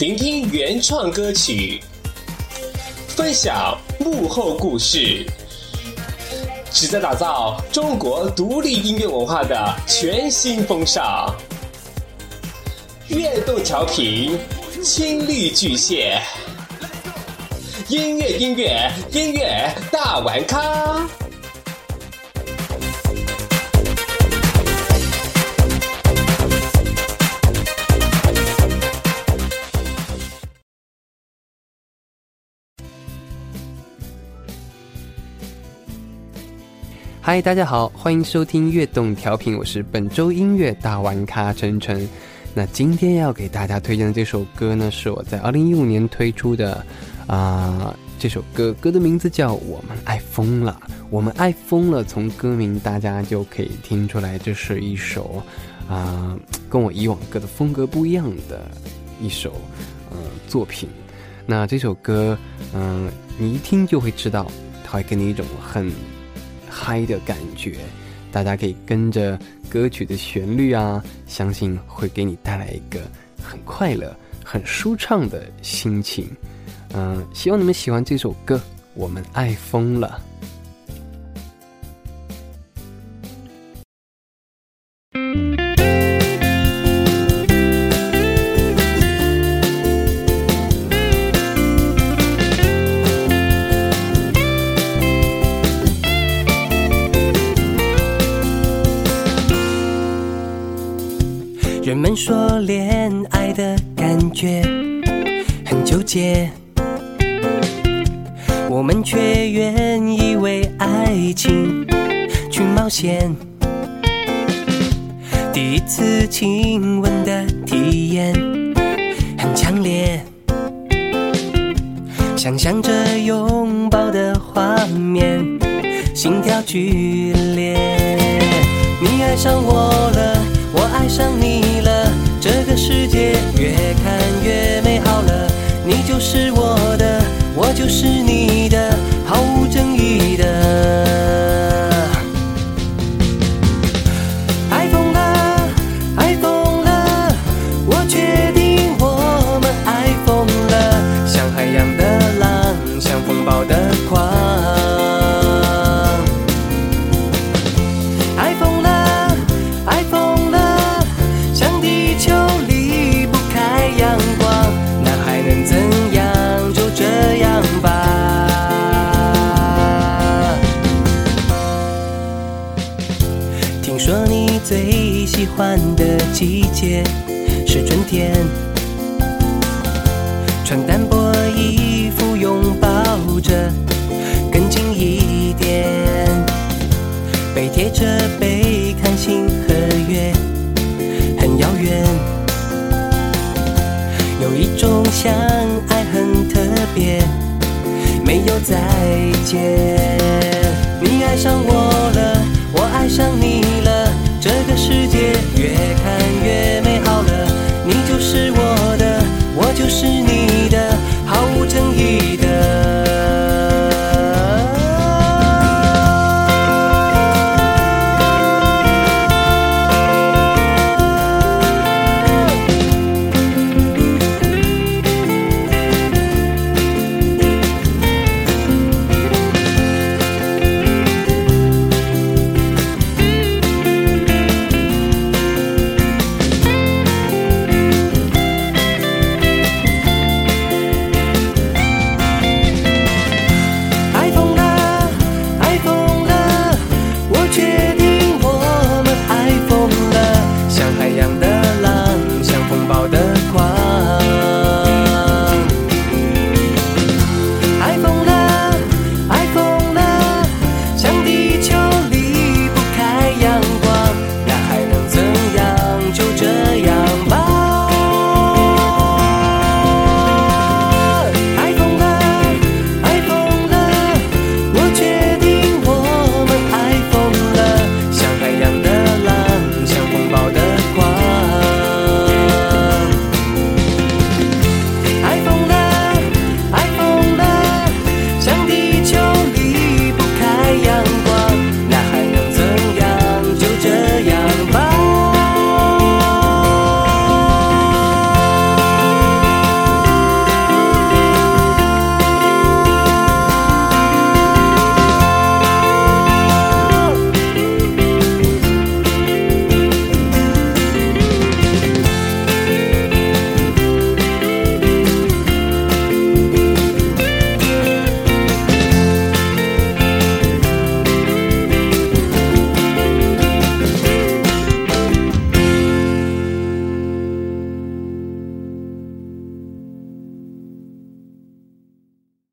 聆听原创歌曲，分享幕后故事，旨在打造中国独立音乐文化的全新风尚。悦动调频，倾力巨蟹，音乐音乐音乐大玩咖。嗨，大家好，欢迎收听悦动调频，我是本周音乐大玩咖晨晨。那今天要给大家推荐的这首歌呢，是我在二零一五年推出的啊，这首歌歌的名字叫《我们爱疯了》。我们爱疯了，从歌名大家就可以听出来，这是一首啊，跟我以往歌的风格不一样的一首呃作品。那这首歌，嗯，你一听就会知道，它会给你一种很。嗨的感觉，大家可以跟着歌曲的旋律啊，相信会给你带来一个很快乐、很舒畅的心情。嗯，希望你们喜欢这首歌，我们爱疯了。们说恋爱的感觉很纠结，我们却愿意为爱情去冒险。第一次亲吻的体验很强烈，想象着拥抱的画面，心跳剧烈。你爱上我了，我爱上你喜欢的季节是春天，穿单薄衣服拥抱着，更近一点。背贴着背